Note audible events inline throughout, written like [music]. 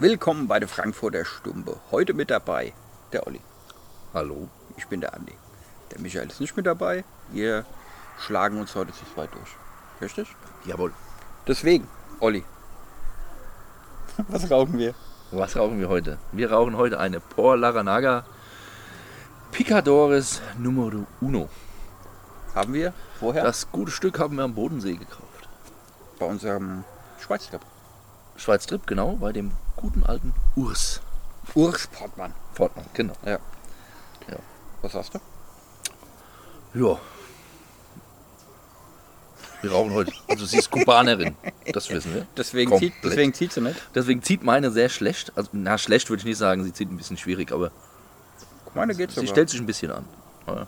Willkommen bei der Frankfurter Stumbe. Heute mit dabei der Olli. Hallo. Ich bin der Andi. Der Michael ist nicht mit dabei. Wir schlagen uns heute zu zweit durch. Richtig? Jawohl. Deswegen, Olli. [laughs] Was rauchen wir? Was rauchen wir heute? Wir rauchen heute eine Por Laranaga Picadores Numero Uno. Haben wir vorher Das gute Stück haben wir am Bodensee gekauft. bei unserem Schweiztrip. Schweiz Trip, genau, bei dem guten alten Urs. Urs Portmann. Fortmann, genau. Ja. Ja. Was hast du? Ja. Wir rauchen heute. Also sie ist Kubanerin. Das wissen wir. Deswegen, Komplett. zieht, deswegen zieht sie nicht. Deswegen zieht meine sehr schlecht. Also, na, schlecht würde ich nicht sagen, sie zieht ein bisschen schwierig, aber Meine geht sie sogar. stellt sich ein bisschen an. Aber,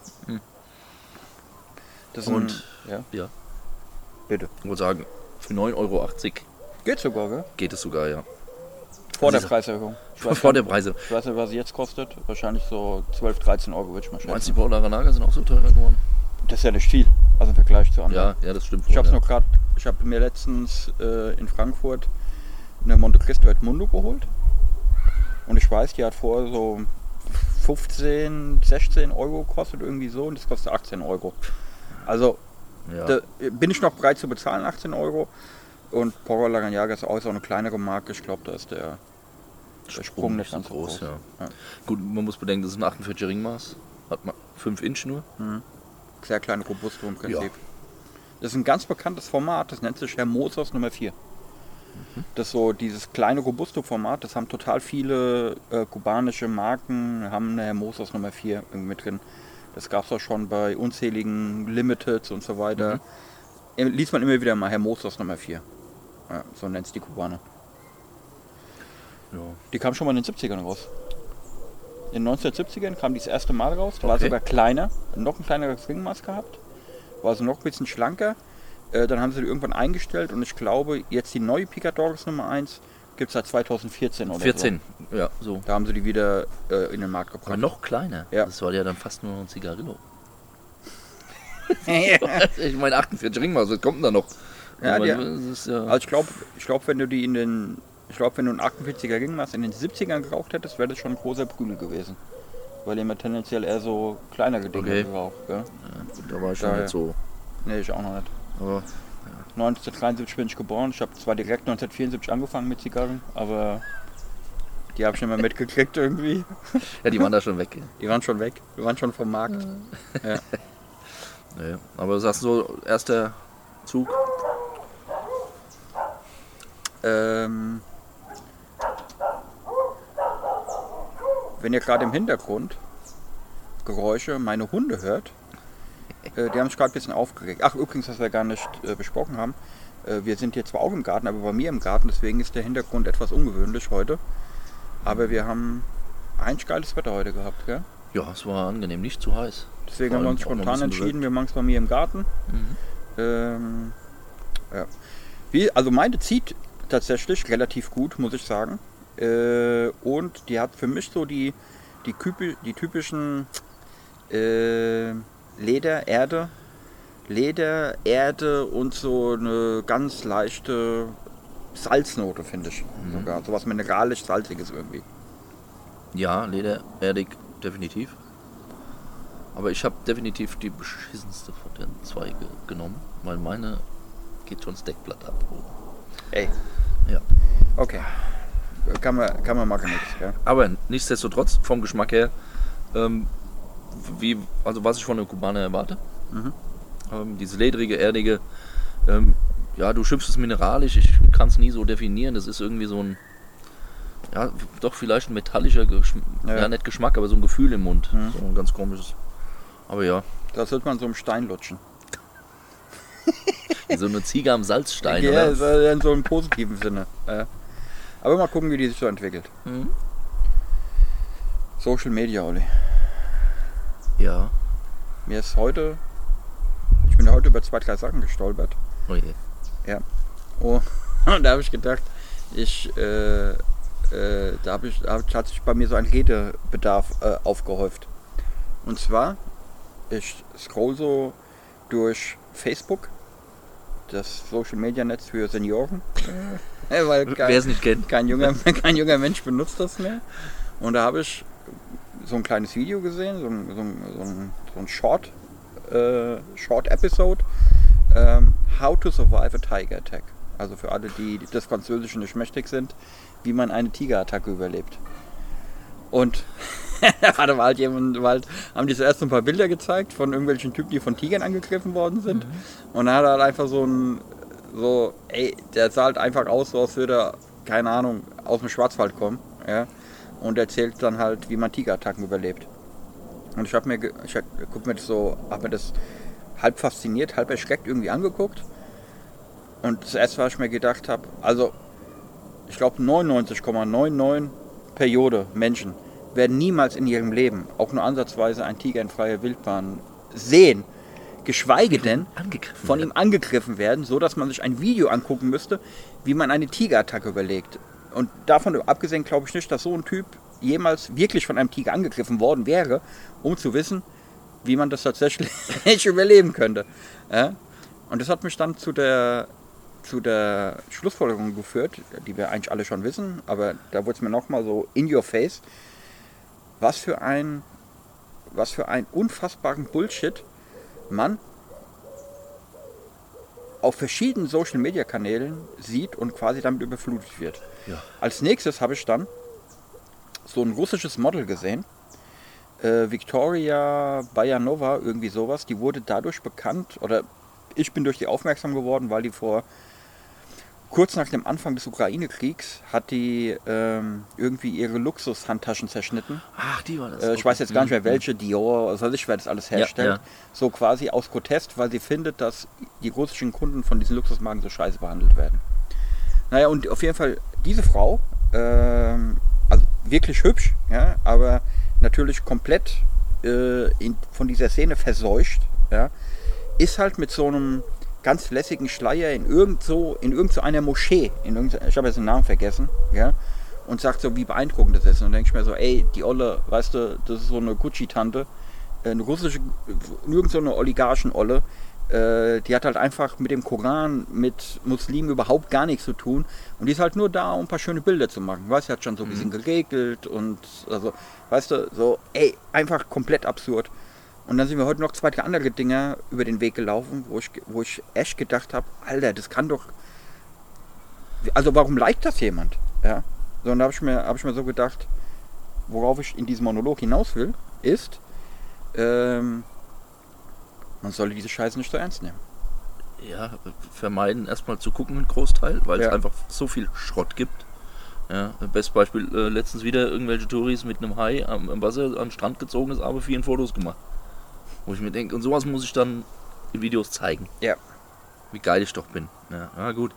das ist ein- und- ja, ja, bitte. ich würde sagen, für 9,80 Euro Geht sogar, gell? geht es sogar, ja. Vor der Diese- Preiserhöhung. Vor gar- der Preise. ich weiß nicht, was sie jetzt kostet. Wahrscheinlich so 12, 13 Euro, würde ich mal Meinst du, schätzen. die Paulaner sind auch so teuer geworden? Das ist ja nicht viel, also im Vergleich zu anderen. Ja, ja, das stimmt. Ich habe wohl, nur gerade, ich habe mir letztens äh, in Frankfurt eine Monte Cristo Edmundo geholt. Und ich weiß, die hat vorher so 15, 16 Euro gekostet, irgendwie so, und das kostet 18 Euro. Also ja. da bin ich noch bereit zu bezahlen, 18 Euro. Und Poro Laganyaga ist auch so eine kleinere Marke. Ich glaube, da ist der, der Sprung nicht so groß, groß. ja. Ja. Gut, man muss bedenken, das ist ein 48 Ringmaß. Hat man 5 Inch nur. Sehr kleine Robusto im Prinzip. Ja. Das ist ein ganz bekanntes Format, das nennt sich Hermosos Nummer 4. Das ist so dieses kleine Robusto-Format, das haben total viele äh, kubanische Marken, haben eine Hermosos Nummer 4 irgendwie mit drin. Das gab es auch schon bei unzähligen Limiteds und so weiter. Äh, Liest man immer wieder mal Hermosos Nummer 4. Ja, so nennt es die Kubaner. Ja. Die kam schon mal in den 70ern raus. In den 1970ern kam die das erste Mal raus. War Okay. sogar kleiner, noch ein kleineres Ringmaß gehabt. War so noch ein bisschen schlanker. Äh, dann haben sie die irgendwann eingestellt und ich glaube, jetzt die neue Picadores Nummer 1 gibt es seit 2014 oder 14, ja, so. so. Da haben sie die wieder äh, in den Markt Aber gebracht. noch kleiner. Ja. Das war ja dann fast nur ein Zigarillo. [laughs] [laughs] ich meine, 48 Ringmaß, was kommt denn da noch? Ja, Aber die- ja Also ich glaube, ich glaub, wenn du die in den, ich glaube, wenn du einen 48er Ringmaß in den 70ern geraucht hättest, wäre das schon ein großer Prügel gewesen. Weil immer tendenziell eher so kleinere Dinge Okay. geraucht. Gell? ja, gut, da war ich schon nicht so. Nee, ich auch noch nicht. Aber 1973 bin ich geboren. Ich habe zwar direkt 1974 angefangen mit Zigarren, aber die habe ich nicht mehr mitgekriegt irgendwie. ja, die waren da schon weg. Ja. Die waren schon weg. Die waren schon vom Markt. Ja. [laughs] Nee, aber sagst du so, erster Zug? Ähm, wenn ihr gerade im Hintergrund Geräusche meine Hunde hört, äh, die haben sich gerade ein bisschen aufgeregt. Ach, übrigens, was wir gar nicht äh, besprochen haben, äh, wir sind hier zwar auch im Garten, aber bei mir im Garten, deswegen ist der Hintergrund etwas ungewöhnlich heute. Aber wir haben eigentlich geiles Wetter heute gehabt, gell? Ja, es war angenehm, nicht zu heiß. Deswegen haben wir uns spontan entschieden, wir machen es bei mir im Garten. Mhm. Ähm, ja. Wie, also meine zieht tatsächlich relativ gut, muss ich sagen. Äh, und die hat für mich so die, die, Küpi- die typischen äh, Leder, Erde, Leder, Erde und so eine ganz leichte Salznote, finde ich. Mhm. Sogar. So was mineralisch-salziges irgendwie. Ja, ledererdig, definitiv. Aber ich habe definitiv die beschissenste von den zwei ge genommen, weil meine geht schon das Deckblatt ab. Ey, Ja. okay. Kann man, kann man machen nichts, gell? Aber nichtsdestotrotz, vom Geschmack her, ähm, wie, also was ich von einem Kubaner erwarte. Mhm. Ähm, diese ledrige, erdige, ähm, ja, du schimpfst es mineralisch, ich kann es nie so definieren. Das ist irgendwie so ein, ja, doch vielleicht ein metallischer Geschmack, Ja. ja. nicht Geschmack, aber so ein Gefühl im Mund. Mhm. So ein ganz komisches. Aber ja, Da sollte man so im Stein lutschen. so eine Ziege am Salzstein. ja, oder? ja in so einem positiven Sinne. Ja. Aber mal gucken, wie die sich so entwickelt. Mhm. Social Media, Olli. Ja. Mir ist heute, ich bin heute über zwei, drei Sachen gestolpert. Oh je. Oh, [laughs] und da habe ich gedacht, ich, äh, äh, da, hab ich, da hat sich bei mir so ein Redebedarf äh, aufgehäuft. Und zwar, ich scroll so durch Facebook, das Social Media Netz für Senioren. [laughs] [laughs] Weil Wer kein, es nicht kennt. kein, junger, [laughs] kein junger Mensch benutzt das mehr. Und da habe ich so ein kleines Video gesehen, so ein, so ein, so ein, Short, äh, Short Episode. Ähm, How to survive a Tiger Attack. Also für alle, die des Französischen nicht mächtig sind, wie man eine Tigerattacke überlebt. Und [laughs] da war halt jemand, war halt, haben die zuerst so ein paar Bilder gezeigt von irgendwelchen Typen, die von Tigern angegriffen worden sind. Und dann hat er halt einfach so ein, so, ey, der sah halt einfach aus, so als würde er, keine Ahnung, aus dem Schwarzwald kommen. Ja? Und erzählt dann halt, wie man Tigerattacken überlebt. Und ich habe mir, hab, mir das so, habe mir das halb fasziniert, halb erschreckt irgendwie angeguckt. Und das erste, was ich mir gedacht habe, also ich glaube 99,99 Periode Menschen werden niemals in ihrem Leben auch nur ansatzweise einen Tiger in freier Wildbahn sehen, geschweige denn von ihm angegriffen werden, so dass man sich ein Video angucken müsste, wie man eine Tigerattacke überlegt. Und davon abgesehen glaube ich nicht, dass so ein Typ jemals wirklich von einem Tiger angegriffen worden wäre, um zu wissen, wie man das tatsächlich [laughs] überleben könnte. Ja? Und das hat mich dann zu der, zu der Schlussfolgerung geführt, die wir eigentlich alle schon wissen, aber da wurde es mir nochmal so in your face, was für ein, was für ein unfassbaren Bullshit man auf verschiedenen Social Media Kanälen sieht und quasi damit überflutet wird. Ja. Als nächstes habe ich dann so ein russisches Model gesehen. Äh, Victoria Bayanova, irgendwie sowas. Die wurde dadurch bekannt, oder ich bin durch die aufmerksam geworden, weil die vor kurz nach dem Anfang des Ukraine-Kriegs hat die ähm, irgendwie ihre Luxushandtaschen zerschnitten. Ach, die war das. Äh, ich weiß jetzt gar nicht mehr welche, Dior, weiß ich, wer das alles herstellt. ja. So quasi aus Protest, weil sie findet, dass die russischen Kunden von diesen Luxusmarken so scheiße behandelt werden. Naja, und auf jeden Fall diese Frau, ähm, also wirklich hübsch, ja, aber natürlich komplett äh, in, von dieser Szene verseucht, ja, ist halt mit so einem ganz lässigen Schleier in irgend so, in irgend so einer Moschee, in irgend, ich habe jetzt den Namen vergessen, ja, und sagt so, wie beeindruckend das ist. Und dann denke ich mir so, ey, die Olle, weißt du, das ist so eine Gucci-Tante, äh, eine russische, irgend so eine Oligarchen-Olle, äh, die hat halt einfach mit dem Koran, mit Muslimen überhaupt gar nichts zu tun. Und die ist halt nur da, um ein paar schöne Bilder zu machen. Weißt du, hat schon so ein bisschen geregelt und also, weißt du, so, ey, einfach komplett absurd. Und dann sind wir heute noch zwei, drei andere Dinger über den Weg gelaufen, wo ich, wo ich echt gedacht habe, Alter, das kann doch. Also warum liked das jemand? Ja. So, und da habe ich, mir- hab ich mir so gedacht, worauf ich in diesem Monolog hinaus will, ist, ähm, man solle diese Scheiße nicht so ernst nehmen. Ja, vermeiden erstmal zu gucken, ein Großteil, weil Ja. es einfach so viel Schrott gibt. Ja, bestes Beispiel, äh, letztens wieder irgendwelche Touris mit einem Hai am, am Wasser den Strand gezogen ist, aber vielen Fotos gemacht. Wo ich mir denke, und sowas muss ich dann in Videos zeigen. Ja. Wie geil ich doch bin. Ja, ja gut.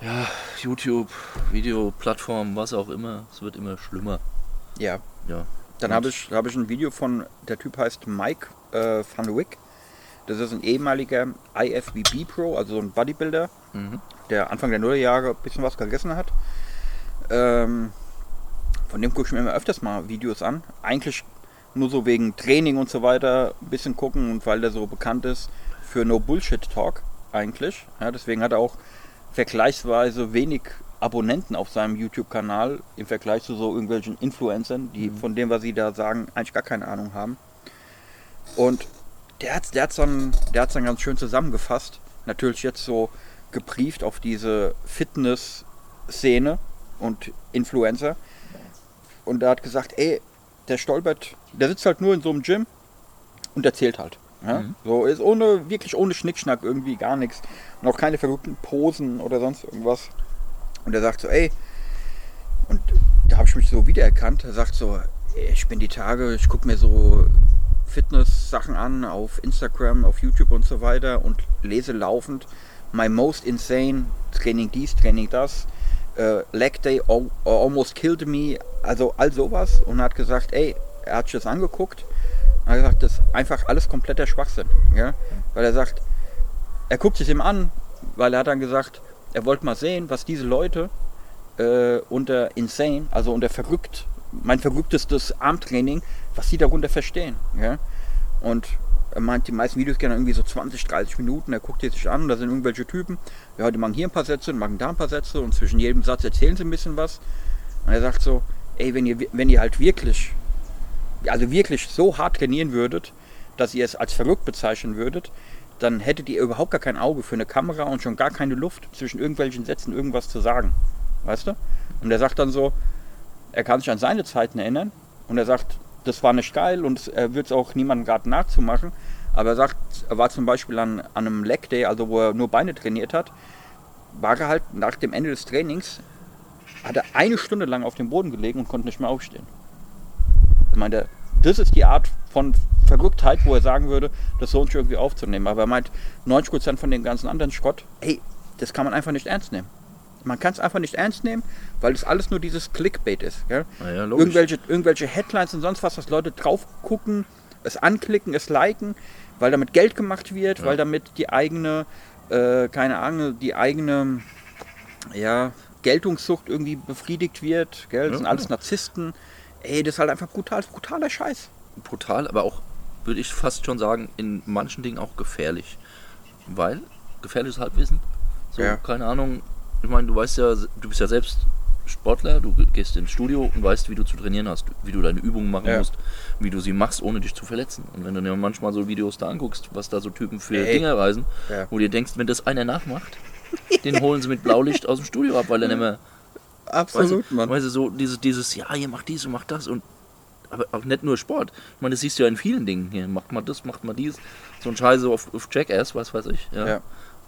Ja, YouTube, Videoplattform, was auch immer, es wird immer schlimmer. Ja. Ja. Dann habe ich, hab ich ein Video von, der Typ heißt Mike äh, Van Wyck. Das ist ein ehemaliger IFBB Pro, also so ein Bodybuilder, Mhm. der Anfang der Nullerjahre ein bisschen was gegessen hat. Ähm, von dem gucke ich mir immer öfters mal Videos an. Eigentlich nur so wegen Training und so weiter ein bisschen gucken und weil der so bekannt ist für No Bullshit Talk eigentlich. Ja, deswegen hat er auch vergleichsweise wenig Abonnenten auf seinem YouTube-Kanal im Vergleich zu so irgendwelchen Influencern, die von dem, was sie da sagen, eigentlich gar keine Ahnung haben. Und der hat der hat's dann, der hat's dann ganz schön zusammengefasst. Natürlich jetzt so geprieft auf diese Fitness-Szene und Influencer. Und er hat gesagt, ey, der stolpert, der sitzt halt nur in so einem Gym und erzählt halt. Ja? Mhm. So ist ohne, wirklich ohne Schnickschnack irgendwie gar nichts. Und auch keine verrückten Posen oder sonst irgendwas. Und er sagt so, ey, und da habe ich mich so wiedererkannt. Er sagt so, ey, ich bin die Tage, ich gucke mir so Fitness-Sachen an auf Instagram, auf YouTube und so weiter und lese laufend My Most Insane, Training dies, Training das, äh, Leg Day al- Almost Killed Me, also all sowas und hat gesagt, ey, er hat sich das angeguckt und hat gesagt, das ist einfach alles kompletter Schwachsinn, ja? weil er sagt, er guckt sich ihm an, weil er hat dann gesagt, er wollte mal sehen, was diese Leute äh, unter Insane, also unter verrückt, mein verrücktestes Armtraining, was sie darunter verstehen. Ja? Und Er meint, die meisten Videos gehen irgendwie so 20, 30 Minuten. Er guckt die sich an, da sind irgendwelche Typen. Ja, die machen hier ein paar Sätze, die machen da ein paar Sätze und zwischen jedem Satz erzählen sie ein bisschen was. Und er sagt so, ey, wenn ihr, wenn ihr halt wirklich, also wirklich so hart trainieren würdet, dass ihr es als verrückt bezeichnen würdet, dann hättet ihr überhaupt gar kein Auge für eine Kamera und schon gar keine Luft zwischen irgendwelchen Sätzen irgendwas zu sagen. Weißt du? Und er sagt dann so, er kann sich an seine Zeiten erinnern und er sagt, das war nicht geil und er wird es auch niemandem gerade nachzumachen. Aber er sagt, er war zum Beispiel an, an einem Leg Day, also wo er nur Beine trainiert hat, war er halt nach dem Ende des Trainings, hat er eine Stunde lang auf dem Boden gelegen und konnte nicht mehr aufstehen. Ich meine, das ist die Art von Verrücktheit, wo er sagen würde, das lohnt sich irgendwie aufzunehmen. Aber er meint, 90% von dem ganzen anderen Schrott, ey, das kann man einfach nicht ernst nehmen. Man kann es einfach nicht ernst nehmen, weil es alles nur dieses Clickbait ist. Logisch. irgendwelche, irgendwelche Headlines und sonst was, dass Leute drauf gucken, es anklicken, es liken, weil damit Geld gemacht wird, Ja. weil damit die eigene, äh, keine Ahnung, die eigene ja, Geltungssucht irgendwie befriedigt wird. Gell? Das Ja, sind alles. Narzissten. Ey, das ist halt einfach brutal, brutaler Scheiß. brutal, aber auch, würde ich fast schon sagen, in manchen Dingen auch gefährlich. Weil, gefährliches Halbwissen, so, keine Ahnung, ich meine, du weißt ja, du bist ja selbst Sportler, du gehst ins Studio und weißt, wie du zu trainieren hast, wie du deine Übungen machen Ja. musst, wie du sie machst, ohne dich zu verletzen. Und wenn du dir manchmal so Videos da anguckst, was da so Typen für Ey. Dinge reisen, Ja. wo du dir denkst, wenn das einer nachmacht, den holen sie mit Blaulicht aus dem Studio ab, weil er nicht mehr Absolut, weißt, du, Weißt du, so dieses, dieses, ja, ihr macht dies und macht das und aber auch nicht nur Sport. Ich meine, das siehst du ja in vielen Dingen. Hier macht mal das, macht mal dies. So ein Scheiße auf, auf Jackass, was weiß ich. Ja. Ja.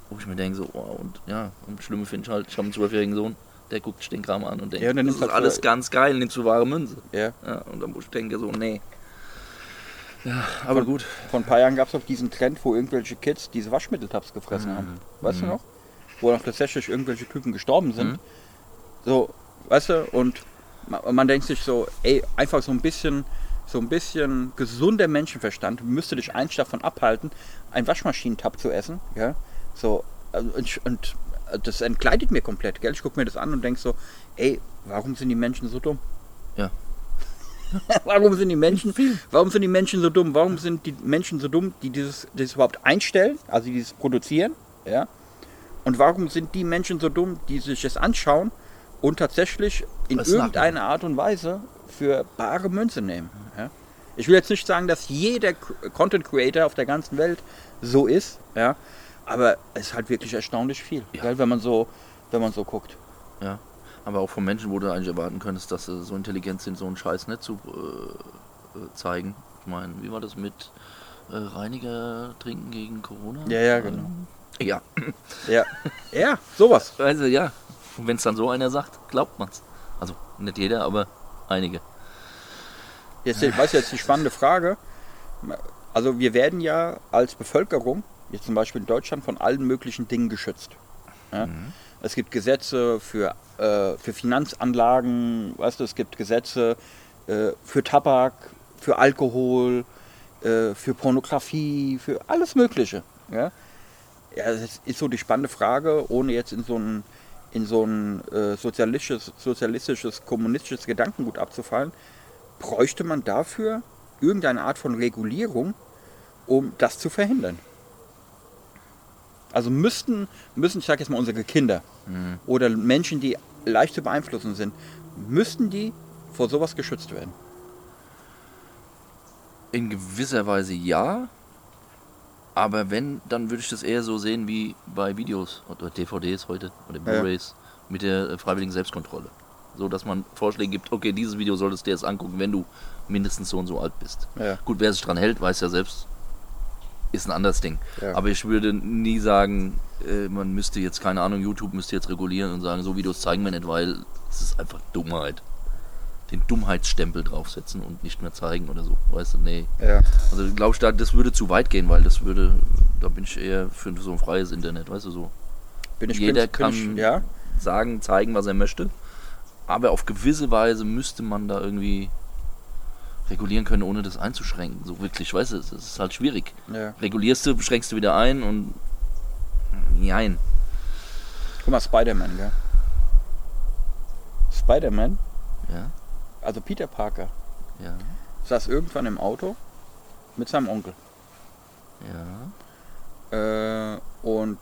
Wo ich mir denke, so, oh, und ja, und Schlimme finde ich halt, ich habe einen zwölfjährigen Sohn, der guckt sich den Kram an und denkt, Ja, und dann das ist halt alles ganz geil, nimmst du wahre Münze. Ja. Ja, und dann muss ich denke so, nee. Ja, aber gut. Vor ein paar Jahren gab es auch diesen Trend, wo irgendwelche Kids diese Waschmitteltabs gefressen Mhm. haben. Weißt du noch? Wo noch tatsächlich irgendwelche Typen gestorben sind. Mhm. So, weißt du, und man, man denkt sich so, ey, einfach so ein bisschen, so ein bisschen gesunder Menschenverstand müsste dich eigentlich davon abhalten, einen Waschmaschinentab zu essen. Ja? So, also, und, und das entkleidet mir komplett, gell? Ich gucke mir das an und denke so, ey, warum sind die Menschen so dumm? Ja. [laughs] warum sind die Menschen, warum sind die Menschen so dumm? Warum sind die Menschen so dumm, die dieses, das überhaupt einstellen, also die dieses produzieren, ja? Und warum sind die Menschen so dumm, die sich das anschauen und tatsächlich in Was irgendeiner Art und Weise für bare Münze nehmen? Ja? Ich will jetzt nicht sagen, dass jeder Content Creator auf der ganzen Welt so ist, ja? Aber es ist halt wirklich erstaunlich viel, Ja. gell? wenn man so, wenn man so guckt. Ja. Aber auch von Menschen, wo du eigentlich erwarten könntest, dass sie so intelligent sind, so einen Scheiß nicht zu äh, äh, zeigen. Ich meine, wie war das mit äh, Reiniger trinken gegen Corona? Ja, ja, genau. Ähm, Ja, Ja, [laughs] ja, sowas. also ja. Und wenn es dann so einer sagt, glaubt man's. Also nicht jeder, aber einige. Jetzt, weißt du, jetzt die spannende Frage. Also wir werden ja als Bevölkerung, jetzt zum Beispiel in Deutschland, von allen möglichen Dingen geschützt. Ja? Es gibt Gesetze für, äh, für Finanzanlagen, weißt du, es gibt Gesetze äh, für Tabak, für Alkohol, äh, für Pornografie, für alles Mögliche. Ja? Ja, das ist so die spannende Frage, ohne jetzt in so ein, in so ein äh, sozialistisches, sozialistisches, kommunistisches Gedankengut abzufallen. Bräuchte man dafür irgendeine Art von Regulierung, um das zu verhindern? Also müssten, müssen, ich sage jetzt mal unsere Kinder oder Menschen, die leicht zu beeinflussen sind, müssten die vor sowas geschützt werden? In gewisser Weise ja. Aber wenn, dann würde ich das eher so sehen wie bei Videos oder DVDs heute oder Ja. Blu-rays mit der freiwilligen Selbstkontrolle. So dass man Vorschläge gibt, okay, dieses Video solltest du dir jetzt angucken, wenn du mindestens so und so alt bist. Ja. Gut, wer sich dran hält, weiß ja selbst, ist ein anderes Ding. Ja. Aber ich würde nie sagen, äh, man müsste jetzt, keine Ahnung, YouTube müsste jetzt regulieren und sagen, so Videos zeigen wir nicht, weil es ist einfach Dummheit. Den Dummheitsstempel draufsetzen und nicht mehr zeigen oder so. Weißt du, nee. Ja. Also glaube ich, da, das würde zu weit gehen, weil das würde, da bin ich eher für so ein freies Internet, weißt du so. Bin ich Jeder bin ich, kann- ja, Sagen, zeigen, was er möchte. Aber auf gewisse Weise müsste man da irgendwie regulieren können, ohne das einzuschränken. So wirklich, weißt du, es ist halt schwierig. ja. Regulierst du, beschränkst du wieder ein und. Nein. Guck mal, Spider-Man, gell? Spider-Man, Ja, also Peter Parker, ja. saß irgendwann im Auto mit seinem Onkel. Ja. Äh, und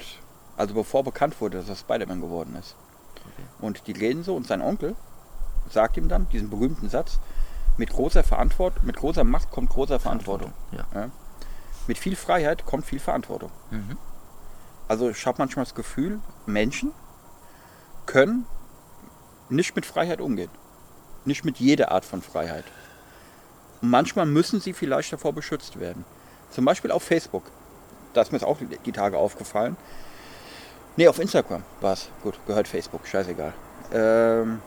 also bevor bekannt wurde, dass er Spider-Man geworden ist. Okay. Und die reden so und sein Onkel sagt ihm dann diesen berühmten Satz, mit großer Verantwortung, mit großer Macht kommt großer Verantwortung. Ja. Mit viel Freiheit kommt viel Verantwortung. Mhm. Also ich habe manchmal das Gefühl, Menschen können nicht mit Freiheit umgehen. Nicht mit jeder Art von Freiheit. Und manchmal müssen sie vielleicht davor beschützt werden. Zum Beispiel auf Facebook. Da ist mir jetzt auch die Tage aufgefallen. Nee, auf Instagram war es. Gut, gehört Facebook, scheißegal. Ähm,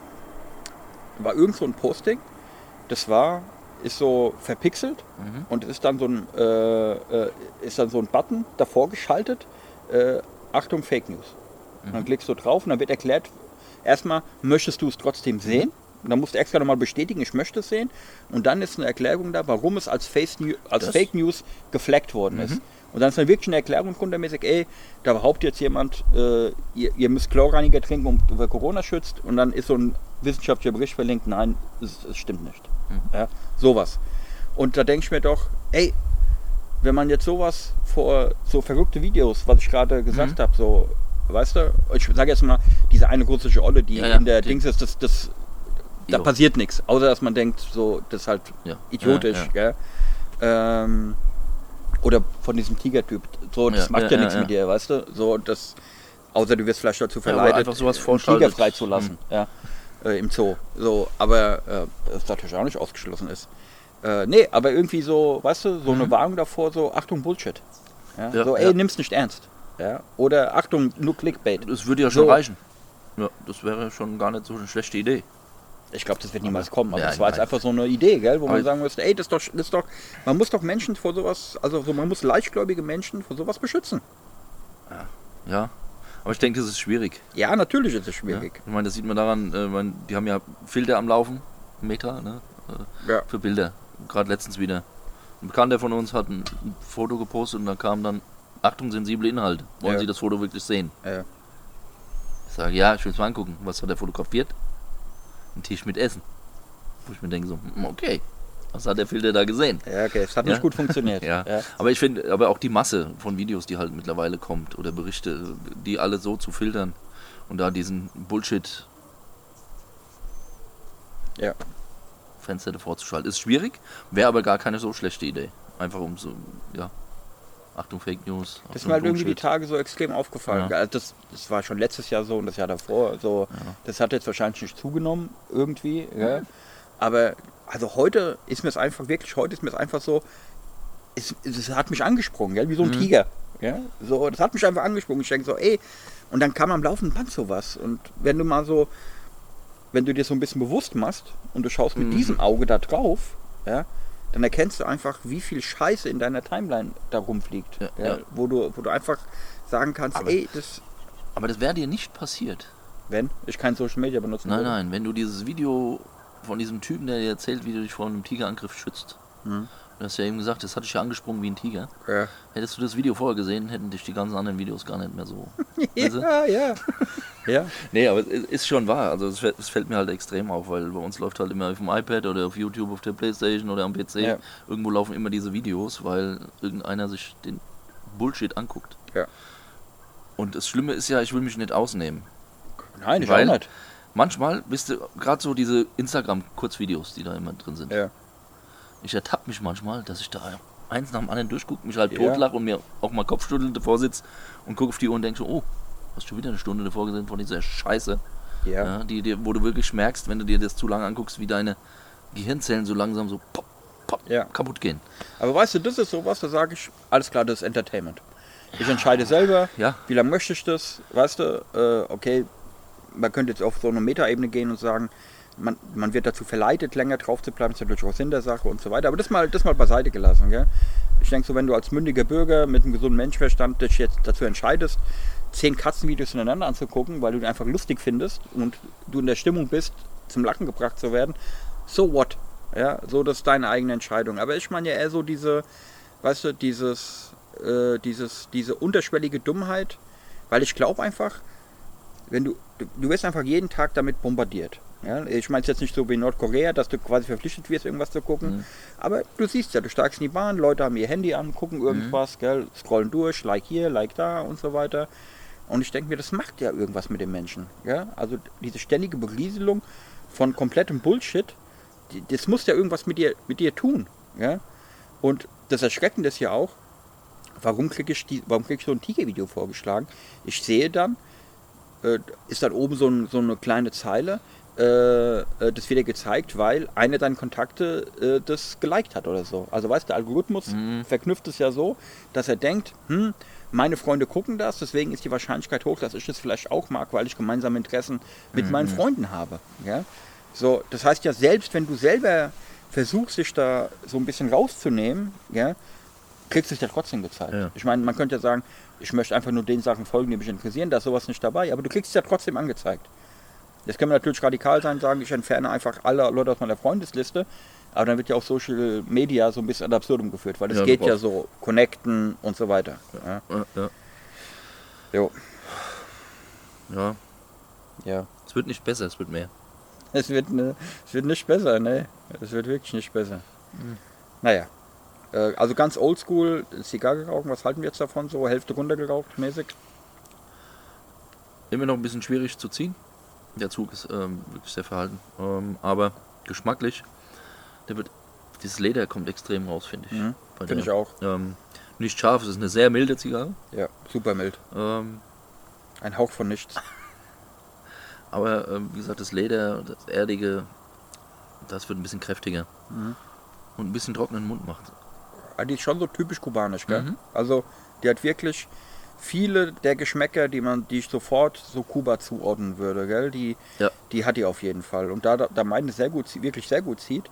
war irgend so ein Posting. Das war, ist so verpixelt Mhm. und es ist dann so ein, äh, äh, ist dann so ein Button davor geschaltet. Äh, Achtung, Fake News. Und dann klickst du drauf und dann wird erklärt, erstmal möchtest du es trotzdem sehen. Und dann musst du extra nochmal bestätigen, ich möchte es sehen. Und dann ist eine Erklärung da, warum es als, New, als Fake News geflaggt worden ist. Und dann ist dann wirklich eine Erklärung grundmäßig, ey, da behauptet jetzt jemand, äh, ihr, ihr müsst Chlorreiniger trinken, um über Corona schützt. Und dann ist so ein wissenschaftlicher Bericht verlinkt, nein, es, es stimmt nicht. Ja, sowas. Und da denke ich mir doch, ey, wenn man jetzt sowas vor so verrückte Videos, was ich gerade gesagt Mhm. habe, so, weißt du, ich sage jetzt mal, diese eine russische Olle, die Ja, ja, in der die- Dings ist, das, das, da Jo. passiert nichts, außer dass man denkt, so, das ist halt Ja. idiotisch, Ja, ja. Gell? Ähm, oder von diesem Tigertyp, so, das Ja, macht ja, ja, ja, nichts ja. mit dir, weißt du, so, das, außer du wirst vielleicht dazu Ja, verleitet, einfach sowas einen vorschaltet. Tiger freizulassen, ja, äh, im Zoo, so, aber äh, das natürlich auch nicht ausgeschlossen ist. Äh, nee, aber irgendwie so, weißt du, so eine Warnung davor, so Achtung Bullshit. Ja? Mhm. Ja, so, ey, ja. nimm's nicht ernst. Ja? Oder Achtung, nur Clickbait. Das würde ja schon So. reichen. Ja, das wäre schon gar nicht so eine schlechte Idee. Ich glaube, das wird niemals kommen, aber das war jetzt einfach so eine Idee, gell, wo man Aber- sagen müsste, ey, das ist, doch, das ist doch, man muss doch Menschen vor sowas, also so, man muss leichtgläubige Menschen vor sowas beschützen. Ja. Aber ich denke, das ist schwierig. Ja, natürlich ist es Ja? schwierig. Ich meine, das sieht man daran, äh, man, die haben ja Filter am Laufen, Meta, ne? äh, Ja. für Bilder. Gerade letztens wieder. Ein Bekannter von uns hat ein, ein Foto gepostet und da kam dann, Achtung, sensible Inhalte. Wollen Ja. Sie das Foto wirklich sehen? Ja. Ich sage, ja, ich will es mal angucken. Was hat er fotografiert? Ein Tisch mit Essen. Wo ich mir denke so, hm, okay, was hat der Filter da gesehen? Ja, okay, es hat Ja. nicht gut funktioniert. [laughs] Ja. Aber ich finde, aber auch die Masse von Videos, die halt mittlerweile kommt oder Berichte, die alle so zu filtern und da diesen Bullshit Ja. Fenster davor zu schalten, ist schwierig, wäre aber gar keine so schlechte Idee. Einfach um so, ja, Achtung Fake News. Das ist Achtung mir halt irgendwie die. Tage so extrem aufgefallen. Ja. Also das, das war schon letztes Jahr so und das Jahr davor. So, Das hat jetzt wahrscheinlich nicht zugenommen irgendwie. Ja. Aber also heute ist mir es einfach, wirklich heute ist mir es einfach so, es, es hat mich angesprungen, gell? wie so ein Tiger. Ja? So, das hat mich einfach angesprungen. Ich denke so, ey, und dann kam am laufenden Band sowas. Und wenn du mal so, wenn du dir so ein bisschen bewusst machst und du schaust mit diesem Auge da drauf, ja, dann erkennst du einfach, wie viel Scheiße in deiner Timeline da rumfliegt. Ja, ja. Wo, du, wo du einfach sagen kannst, Aber- ey, das, Aber das wäre dir nicht passiert. wenn ich kein Social Media benutzen Nein, würde. nein, wenn du dieses Video von diesem Typen, der dir erzählt, wie du dich vor einem Tigerangriff schützt. Mhm. Du hast ja eben gesagt, das hat dich ja angesprungen wie ein Tiger. Ja. Hättest du das Video vorher gesehen, hätten dich die ganzen anderen Videos gar nicht mehr so. [laughs] Weißt du? ja, ja. ja. Nee, aber es ist schon wahr. Also es fällt, es fällt mir halt extrem auf, weil bei uns läuft halt immer auf dem iPad oder auf YouTube, auf der Playstation oder am PC. Ja. Irgendwo laufen immer diese Videos, weil irgendeiner sich den Bullshit anguckt. Ja. Und das Schlimme ist ja, ich will mich nicht ausnehmen. Nein, ich Weil- auch nicht. Manchmal, wisst ihr, gerade so diese Instagram-Kurzvideos, die da immer drin sind. Ja. Ich ertappe mich manchmal, dass ich da eins nach dem anderen durchgucke, mich halt Ja. totlache und mir auch mal Kopfschütteln davor sitze und gucke auf die Uhr und denke so, oh, hast du wieder eine Stunde davor gesehen von dieser Scheiße. Ja. Ja, die, die, wo du wirklich merkst, wenn du dir das zu lange anguckst, wie deine Gehirnzellen so langsam so pop, pop, Ja. kaputt gehen. Aber weißt du, das ist sowas, da sage ich, alles klar, das ist Entertainment. Ich entscheide selber, Ja. wie lange möchte ich das, weißt du, äh, okay, man könnte jetzt auf so eine Metaebene gehen und sagen, man, man wird dazu verleitet, länger drauf zu bleiben, ist natürlich auch Sinn der Sache und so weiter. Aber das mal, das mal beiseite gelassen, gell? Ich denke so, wenn du als mündiger Bürger mit einem gesunden Menschenverstand dich jetzt dazu entscheidest, zehn Katzenvideos hintereinander anzugucken, weil du die einfach lustig findest und du in der Stimmung bist, zum Lachen gebracht zu werden, so what? Ja, so das ist deine eigene Entscheidung. Aber ich meine ja eher so diese, weißt du, dieses, äh, dieses, diese unterschwellige Dummheit, weil ich glaube einfach, wenn du, du, wirst einfach jeden Tag damit bombardiert. Ja, ich meine es jetzt nicht so wie in Nordkorea, dass du quasi verpflichtet wirst, irgendwas zu gucken. Mhm. Aber du siehst ja, du steigst in die Bahn, Leute haben ihr Handy an, gucken irgendwas, gell, scrollen durch, like hier, like da und so weiter. Und ich denke mir, das macht ja irgendwas mit den Menschen. Ja? Also diese ständige Berieselung von komplettem Bullshit, die, das muss ja irgendwas mit dir, mit dir tun. Ja? Und das Erschreckende ist ja auch, warum kriege ich, die- warum krieg ich so ein Tiger-Video vorgeschlagen? Ich sehe dann, ist dann oben so, ein, so eine kleine Zeile, äh, äh, das wird dir gezeigt, weil einer deiner Kontakte äh, das geliked hat oder so. Also weißt du, der Algorithmus verknüpft es ja so, dass er denkt, hm, meine Freunde gucken das, deswegen ist die Wahrscheinlichkeit hoch, dass ich das vielleicht auch mag, weil ich gemeinsame Interessen mit meinen Freunden habe. Ja? So, das heißt ja, selbst wenn du selber versuchst, dich da so ein bisschen rauszunehmen, ja, kriegst du es ja trotzdem gezeigt. Ja. Ich meine, man könnte ja sagen, ich möchte einfach nur den Sachen folgen, die mich interessieren, da ist sowas nicht dabei, aber du kriegst es ja trotzdem angezeigt. Jetzt kann man natürlich radikal sein, sagen, ich entferne einfach alle Leute aus meiner Freundesliste, aber dann wird ja auch Social Media so ein bisschen ad absurdum geführt, weil es Ja, geht ja so, connecten und so weiter. Ja. Ja, ja. Jo. ja, ja. es wird nicht besser, es wird mehr. Es wird, ne, es wird nicht besser, ne? Es wird wirklich nicht besser. Mhm. Naja. Äh, Also ganz oldschool, Zigarre rauchen, was halten wir jetzt davon? So Hälfte runtergeraucht mäßig? Immer noch ein bisschen schwierig zu ziehen. Der Zug ist ähm, wirklich sehr verhalten. Ähm, aber geschmacklich, der wird, dieses Leder kommt extrem raus, finde ich. Mhm, Finde ich auch. Ähm, nicht scharf, es ist eine sehr milde Zigarre. Ja, super mild. Ähm, Ein Hauch von nichts. [laughs] aber ähm, wie gesagt, das Leder, das Erdige, das wird ein bisschen kräftiger. Mhm. Und ein bisschen trockenen Mund macht. Ah, Die ist schon so typisch kubanisch, gell? Mhm. Also, die hat wirklich viele der Geschmäcker, die man, die ich sofort so Kuba zuordnen würde, gell? Die, Ja. die hat die auf jeden Fall. Und da, da, meine sehr gut, wirklich sehr gut zieht,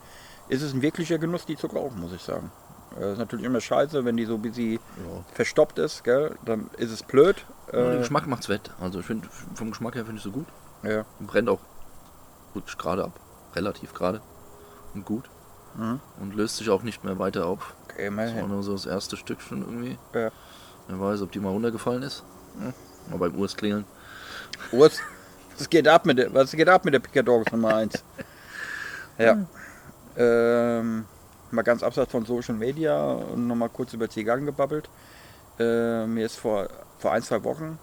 ist es ein wirklicher Genuss, die zu rauchen, muss ich sagen. Äh, ist natürlich immer scheiße, wenn die so wie sie Ja. verstoppt ist, gell? Dann ist es blöd. Nur der Äh, Geschmack macht's wett. Also ich finde, vom Geschmack her finde ich so gut. ja. Und brennt auch wirklich gerade ab. Relativ gerade. Und gut. Mhm. Und löst sich auch nicht mehr weiter auf. Okay, Das war nur so das erste Stück schon irgendwie. Ja. Wer weiß, ob die mal runtergefallen ist. Hm. Mal beim Urs klingeln. Urs, was geht ab mit der, was geht ab mit der Picadores Nummer 1? [laughs] ja. Ähm, mal ganz abseits von Social Media und nochmal kurz über Zigarren gebabbelt. Äh, mir ist vor, vor ein, zwei Wochen,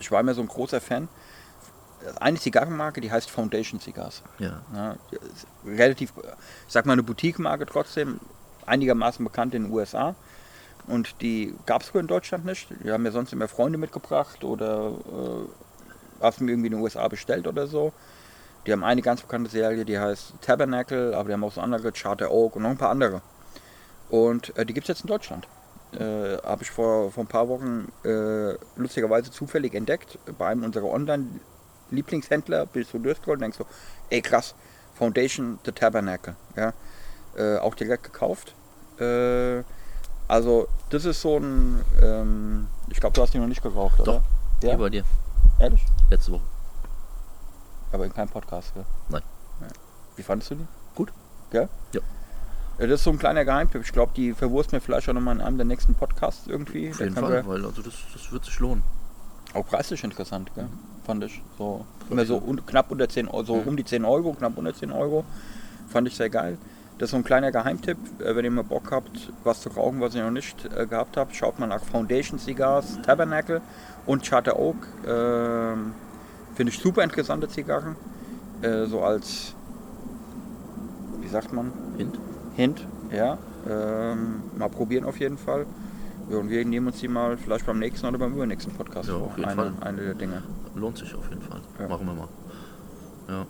ich war immer so ein großer Fan, eine Zigarrenmarke, die heißt Foundation Cigars. Ja. Ja, relativ, ich sag mal, eine Boutique-Marke trotzdem, einigermaßen bekannt in den USA. Und die gab es früher in Deutschland nicht. Die haben mir sonst immer Freunde mitgebracht oder äh, hast mir irgendwie in den USA bestellt oder so. Die haben eine ganz bekannte Serie, die heißt Tabernacle, aber die haben auch so andere, Charter Oak und noch ein paar andere. Und äh, die gibt es jetzt in Deutschland. Äh, Habe ich vor, vor ein paar Wochen äh, lustigerweise zufällig entdeckt bei einem unserer Online-Lieblingshändler. Ich so durchscrollt und denkst so, ey krass, Foundation The Tabernacle. Ja? Äh, auch direkt gekauft. Äh, also das ist so ein, ähm, ich glaube du hast die noch nicht geraucht, oder? Doch. Ja? Bei dir. Ehrlich? Letzte Woche. Aber in keinem Podcast, gell? Nein. Ja. Wie fandest du die? Gut. Gell? Ja. Ja, Das ist so ein kleiner Geheimtipp. Ich glaube, die verwurst mir vielleicht auch nochmal in einem der nächsten Podcasts irgendwie. Auf jeden Fall, weil also das, das wird sich lohnen. Auch preislich interessant, gell? Fand ich. So, immer so un, knapp unter 10 Euro, so Mhm. um die 10 Euro, knapp unter 10 Euro. Fand ich sehr geil. Das ist so ein kleiner Geheimtipp. Äh, wenn ihr mal Bock habt, was zu rauchen, was ihr noch nicht äh, gehabt habt, schaut mal nach Foundation Cigars, Tabernacle und Charter Oak. Ähm, Finde ich super interessante Zigarren. Äh, so als, wie sagt man, Hint. Hint, ja. Ähm, mal probieren auf jeden Fall. Ja, und wir nehmen uns die mal vielleicht beim nächsten oder beim übernächsten Podcast Ja, vor. eine, eine der Dinge. Lohnt sich auf jeden Fall. Ja. Machen wir mal. Ja.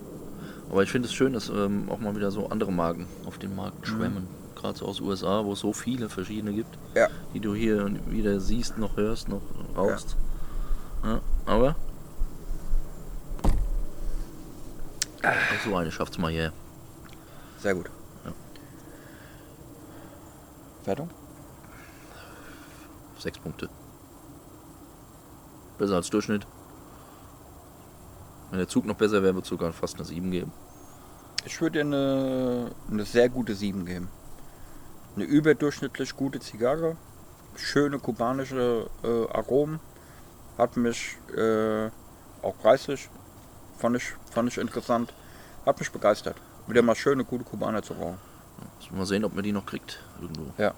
Aber ich finde es schön, dass ähm, auch mal wieder so andere Marken auf den Markt schwemmen. Gerade so aus USA, wo es so viele verschiedene gibt, Ja. die du hier wieder siehst, noch hörst, noch rauchst. Ja. Aber auch so eine schafft's mal her. Sehr gut. Ja. Wertung? Sechs Punkte. Besser als Durchschnitt. Wenn der Zug noch besser wäre, würde es sogar fast eine 7 geben. Ich würde dir eine, eine sehr gute 7 geben. Eine überdurchschnittlich gute Zigarre. Schöne kubanische äh, Aromen. Hat mich äh, auch preislich, fand ich, fand ich interessant. hat mich begeistert. Wieder mal schöne, gute Kubaner zu rauchen. Müssen wir mal sehen, ob man die noch kriegt. Irgendwo. Ja.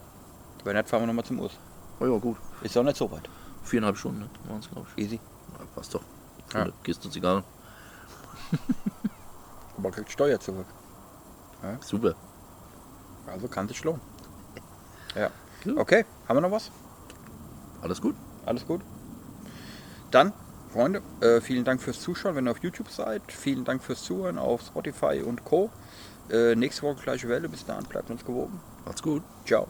Wenn nicht, fahren wir nochmal zum Urs. Oh ja, gut. Ist doch nicht so weit. Viereinhalb Stunden waren es, glaube ich. Easy. Ja, passt doch. Ja. Kiste Zigarren. [laughs] Aber kriegt Steuer zurück. Super. Also kann sich lohnen. Ja. Gut. Okay, haben wir noch was? Alles gut. Alles gut? Dann, Freunde, äh, vielen Dank fürs Zuschauen, wenn ihr auf YouTube seid. Vielen Dank fürs Zuhören auf Spotify und Co. Äh, nächste Woche gleiche Welle. Bis dahin, bleibt uns gewogen. Macht's gut. Ciao.